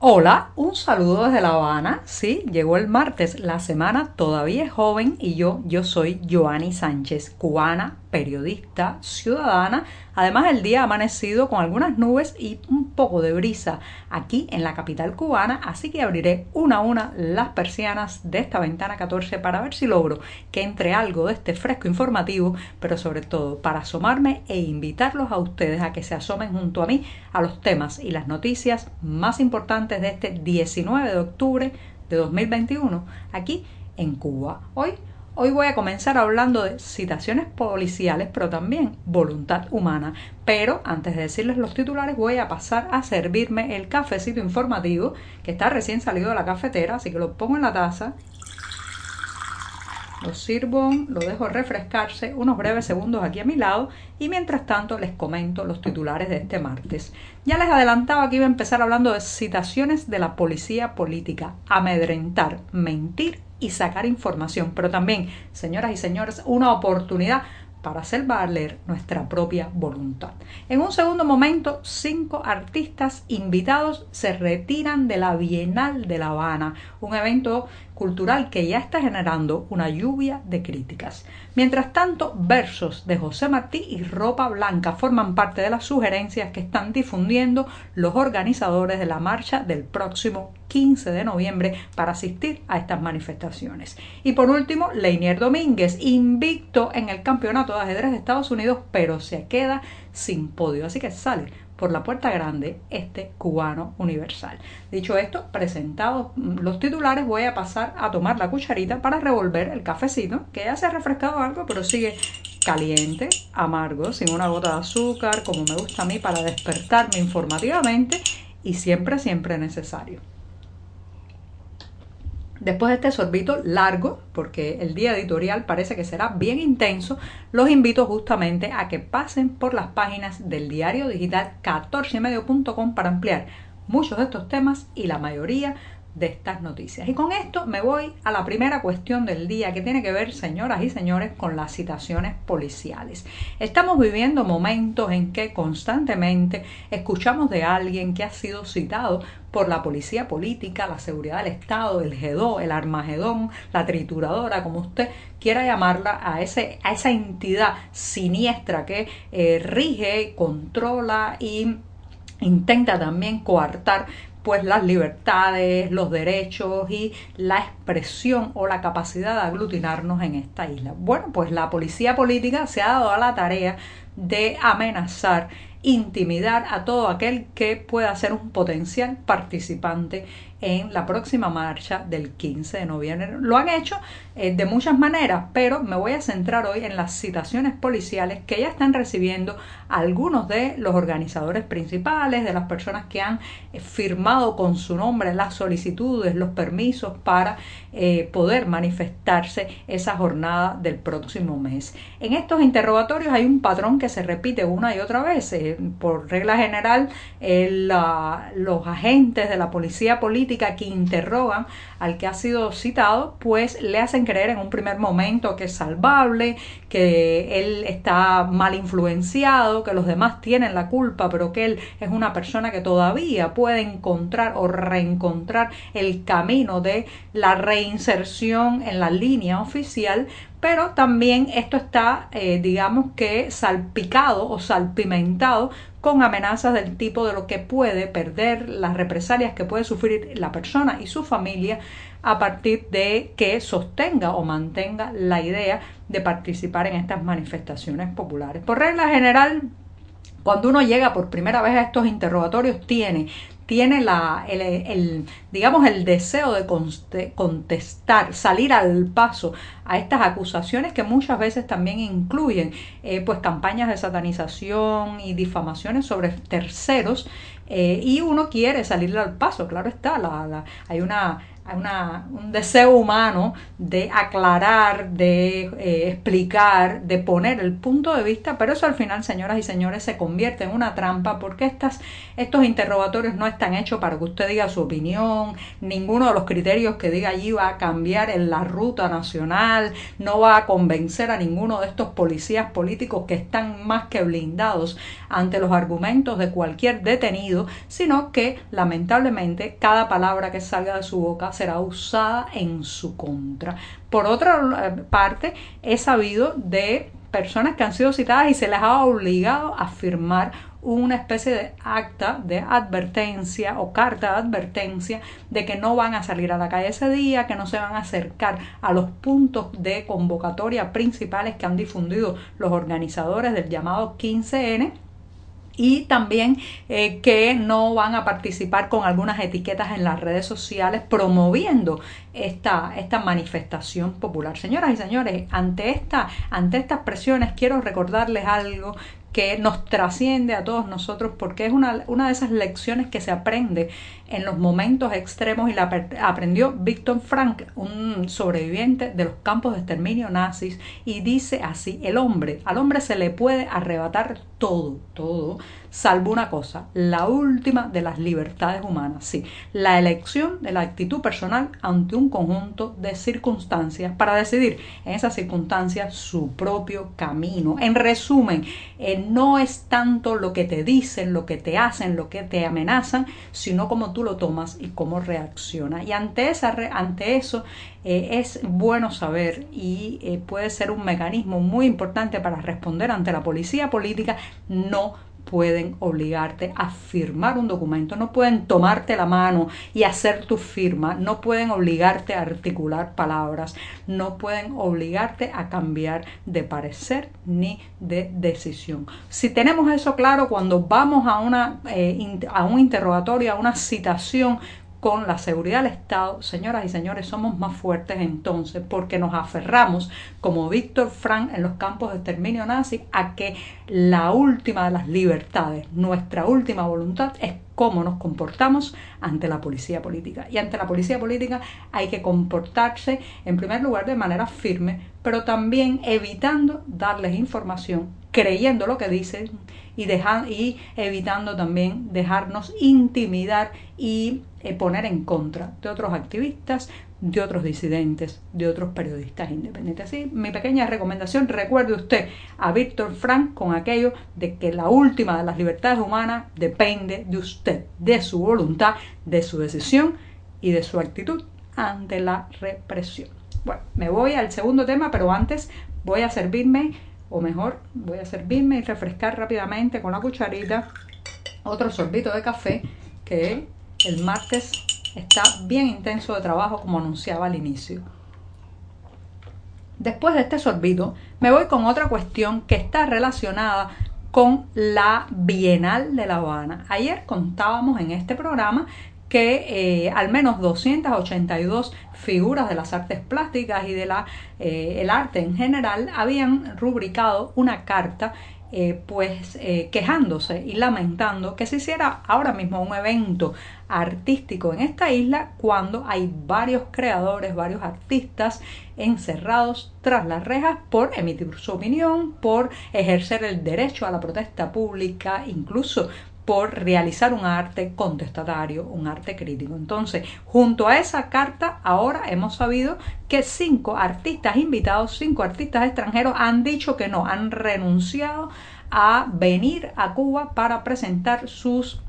Hola, un saludo desde La Habana. Sí, llegó el martes, la semana todavía es joven y yo, yo soy Joanny Sánchez, cubana, periodista, ciudadana. Además, el día ha amanecido con algunas nubes y un poco de brisa aquí en la capital cubana, así que abriré una a una las persianas de esta ventana 14 para ver si logro que entre algo de este fresco informativo, pero sobre todo para asomarme e invitarlos a ustedes a que se asomen junto a mí a los temas y las noticias más importantes de este 19 de octubre de 2021 aquí en Cuba. Hoy Hoy voy a comenzar hablando de citaciones policiales, pero también voluntad humana. Pero antes de decirles los titulares, voy a pasar a servirme el cafecito informativo que está recién salido de la cafetera, así que lo pongo en la taza. Lo sirvo, lo dejo refrescarse unos breves segundos aquí a mi lado y mientras tanto les comento los titulares de este martes. Ya les adelantaba que iba a empezar hablando de citaciones de la policía política, amedrentar, mentir y sacar información, pero también, señoras y señores, una oportunidad para hacer valer nuestra propia voluntad. En un segundo momento, cinco artistas invitados se retiran de la Bienal de La Habana, un evento cultural que ya está generando una lluvia de críticas. Mientras tanto, versos de José Martí y Ropa Blanca forman parte de las sugerencias que están difundiendo los organizadores de la marcha del próximo 15 de noviembre para asistir a estas manifestaciones. Y por último, Leinier Domínguez, invicto en el campeonato de ajedrez de Estados Unidos, pero se queda sin podio. Así que sale por la puerta grande este cubano universal. Dicho esto, presentados los titulares, voy a pasar a tomar la cucharita para revolver el cafecito, que ya se ha refrescado algo, pero sigue caliente, amargo, sin una gota de azúcar, como me gusta a mí para despertarme informativamente y siempre, siempre necesario. Después de este sorbito largo, porque el día editorial parece que será bien intenso, los invito justamente a que pasen por las páginas del diario digital 14medio.com para ampliar muchos de estos temas y la mayoría de estas noticias. Y con esto me voy a la primera cuestión del día que tiene que ver, señoras y señores, con las citaciones policiales. Estamos viviendo momentos en que constantemente escuchamos de alguien que ha sido citado por la policía política, la seguridad del Estado, el GEDO, el Armagedón, la trituradora, como usted quiera llamarla, a, ese, a esa entidad siniestra que eh, rige, controla y intenta también coartar pues las libertades, los derechos y la expresión o la capacidad de aglutinarnos en esta isla. Bueno, pues la policía política se ha dado a la tarea de amenazar intimidar a todo aquel que pueda ser un potencial participante en la próxima marcha del 15 de noviembre. Lo han hecho eh, de muchas maneras, pero me voy a centrar hoy en las citaciones policiales que ya están recibiendo algunos de los organizadores principales, de las personas que han eh, firmado con su nombre las solicitudes, los permisos para eh, poder manifestarse esa jornada del próximo mes. En estos interrogatorios hay un patrón que se repite una y otra vez. por regla general, los agentes de la policía política que interrogan al que ha sido citado, pues le hacen creer en un primer momento que es salvable, que él está mal influenciado, que los demás tienen la culpa, pero que él es una persona que todavía puede encontrar o reencontrar el camino de la reinserción en la línea oficial, pero también esto está, eh, digamos que, salpicado o salpimentado con amenazas del tipo de lo que puede perder, las represalias que puede sufrir la persona y su familia a partir de que sostenga o mantenga la idea de participar en estas manifestaciones populares. Por regla general, cuando uno llega por primera vez a estos interrogatorios, tiene tiene la, el, digamos, el deseo de contestar, salir al paso a estas acusaciones que muchas veces también incluyen eh, pues campañas de satanización y difamaciones sobre terceros eh, y uno quiere salir al paso, claro está, la, hay una una, un deseo humano de aclarar, de eh, explicar, de poner el punto de vista, pero eso al final, señoras y señores, se convierte en una trampa porque estas, estos interrogatorios no están hechos para que usted diga su opinión, ninguno de los criterios que diga allí va a cambiar en la ruta nacional, no va a convencer a ninguno de estos policías políticos que están más que blindados ante los argumentos de cualquier detenido, sino que lamentablemente cada palabra que salga de su boca será usada en su contra. Por otra eh, parte, he sabido de personas que han sido citadas y se les ha obligado a firmar una especie de acta de advertencia o carta de advertencia de que no van a salir a la calle ese día, que no se van a acercar a los puntos de convocatoria principales que han difundido los organizadores del llamado 15N y también eh, que no van a participar con algunas etiquetas en las redes sociales promoviendo esta, esta manifestación popular. Señoras y señores, ante, esta, ante estas presiones quiero recordarles algo que nos trasciende a todos nosotros porque es una, una de esas lecciones que se aprende en los momentos extremos y la aprendió Víctor Frank, un sobreviviente de los campos de exterminio nazis, y dice así, el hombre, al hombre se le puede arrebatar todo, todo, salvo una cosa, la última de las libertades humanas, sí, la elección de la actitud personal ante un conjunto de circunstancias para decidir en esas circunstancias su propio camino. En resumen, eh, no es tanto lo que te dicen, lo que te hacen, lo que te amenazan, sino como tú lo tomas y cómo reacciona. Y ante, esa, ante eso eh, es bueno saber y eh, puede ser un mecanismo muy importante para responder ante la policía política no pueden obligarte a firmar un documento, no pueden tomarte la mano y hacer tu firma, no pueden obligarte a articular palabras, no pueden obligarte a cambiar de parecer ni de decisión. Si tenemos eso claro cuando vamos a, una, eh, a un interrogatorio, a una citación con la seguridad del Estado, señoras y señores, somos más fuertes entonces porque nos aferramos, como Víctor Frank en los campos de exterminio nazi, a que la última de las libertades, nuestra última voluntad es cómo nos comportamos ante la policía política. Y ante la policía política hay que comportarse, en primer lugar, de manera firme, pero también evitando darles información, creyendo lo que dicen y, y evitando también dejarnos intimidar y eh, poner en contra de otros activistas, de otros disidentes, de otros periodistas independientes. Así, mi pequeña recomendación, recuerde usted a Víctor Frank con aquello de que la última de las libertades humanas depende de usted, de su voluntad, de su decisión y de su actitud ante la represión. Bueno, me voy al segundo tema, pero antes voy a servirme o mejor voy a servirme y refrescar rápidamente con la cucharita otro sorbito de café que el martes está bien intenso de trabajo como anunciaba al inicio. Después de este sorbito me voy con otra cuestión que está relacionada con la Bienal de La Habana. Ayer contábamos en este programa que eh, al menos 282 figuras de las artes plásticas y de la, eh, arte en general habían rubricado una carta eh, pues quejándose y lamentando que se hiciera ahora mismo un evento artístico en esta isla cuando hay varios creadores, varios artistas encerrados tras las rejas por emitir su opinión, por ejercer el derecho a la protesta pública, incluso por realizar un arte contestatario, un arte crítico. Entonces, junto a esa carta, ahora hemos sabido que cinco artistas invitados, cinco artistas extranjeros han dicho que no, han renunciado a venir a Cuba para presentar sus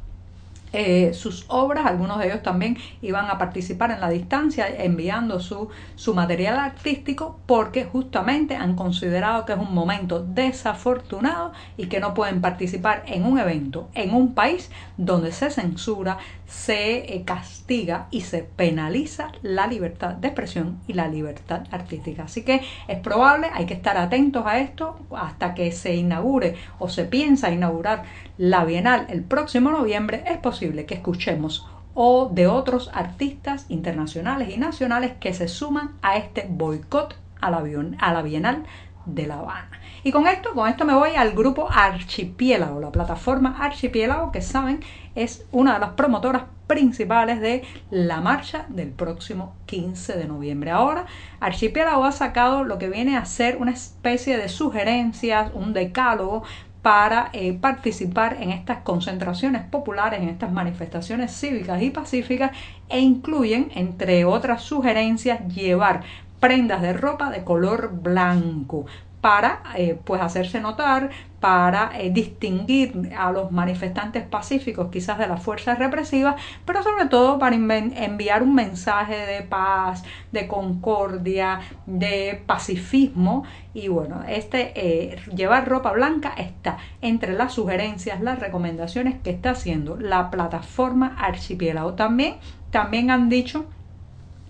eh, sus obras, algunos de ellos también iban a participar en la distancia enviando su, su material artístico porque justamente han considerado que es un momento desafortunado y que no pueden participar en un evento en un país donde se censura, se eh, castiga y se penaliza la libertad de expresión y la libertad artística. Así que es probable, hay que estar atentos a esto hasta que se inaugure o se piensa inaugurar la Bienal el próximo noviembre, es posible que escuchemos o de otros artistas internacionales y nacionales que se suman a este boicot a la, a la Bienal de La Habana. Y con esto, con esto me voy al grupo Archipiélago, la plataforma Archipiélago, que saben es una de las promotoras principales de la marcha del próximo 15 de noviembre. Ahora, Archipiélago ha sacado lo que viene a ser una especie de sugerencias, un decálogo para eh, participar en estas concentraciones populares, en estas manifestaciones cívicas y pacíficas e incluyen, entre otras sugerencias, llevar prendas de ropa de color blanco para eh, pues hacerse notar, para eh, distinguir a los manifestantes pacíficos quizás de las fuerzas represivas, pero sobre todo para enviar un mensaje de paz, de concordia, de pacifismo y bueno, este eh, llevar ropa blanca está entre las sugerencias, las recomendaciones que está haciendo la plataforma Archipiélago. También, también han dicho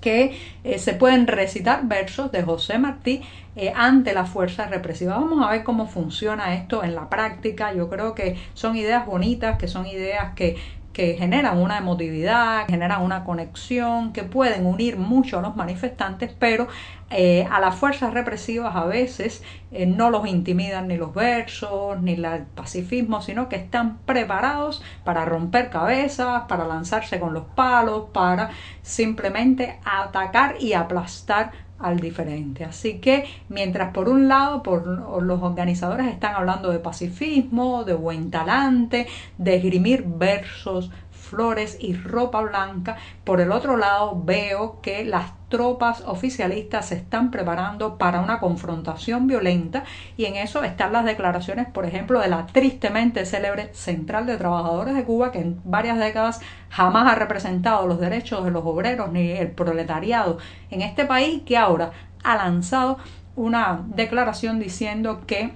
que eh, se pueden recitar versos de José Martí eh, ante la fuerza represiva. Vamos a ver cómo funciona esto en la práctica. Yo creo que son ideas bonitas, que son ideas que que generan una emotividad, generan una conexión, que pueden unir mucho a los manifestantes, pero eh, a las fuerzas represivas a veces eh, no los intimidan ni los versos, ni el pacifismo, sino que están preparados para romper cabezas, para lanzarse con los palos, para simplemente atacar y aplastar al diferente. Así que mientras por un lado por los organizadores están hablando de pacifismo, de buen talante, de esgrimir versos, flores y ropa blanca, por el otro lado veo que las tropas oficialistas se están preparando para una confrontación violenta y en eso están las declaraciones, por ejemplo, de la tristemente célebre Central de Trabajadores de Cuba, que en varias décadas jamás ha representado los derechos de los obreros ni el proletariado en este país, que ahora ha lanzado una declaración diciendo que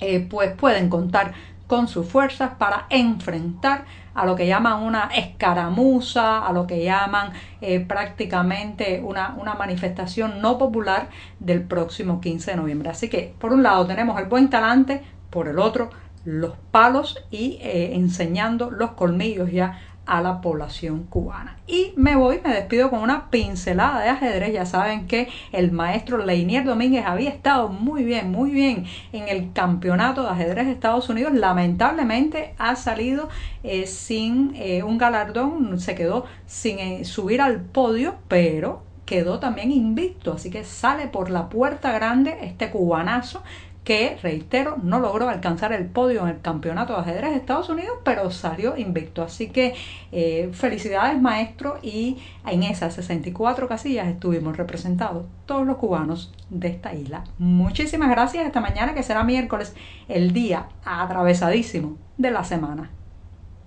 eh, pues pueden contar con sus fuerzas para enfrentar a lo que llaman una escaramuza, a lo que llaman eh, prácticamente una, una, manifestación no popular del próximo 15 de noviembre. Así que, por un lado, tenemos el buen talante, por el otro, los palos y eh, enseñando los colmillos ya a la población cubana. Y me voy, me despido con una pincelada de ajedrez. Ya saben que el maestro Leinier Domínguez había estado muy bien, muy bien en el campeonato de ajedrez de Estados Unidos. Lamentablemente ha salido eh, sin eh, un galardón, se quedó sin eh, subir al podio, pero quedó también invicto. Así que sale por la puerta grande este cubanazo que, reitero, no logró alcanzar el podio en el campeonato de ajedrez de Estados Unidos, pero salió invicto. Así que eh, felicidades maestro y en esas 64 casillas estuvimos representados todos los cubanos de esta isla. Muchísimas gracias, esta mañana que será miércoles, el día atravesadísimo de la semana.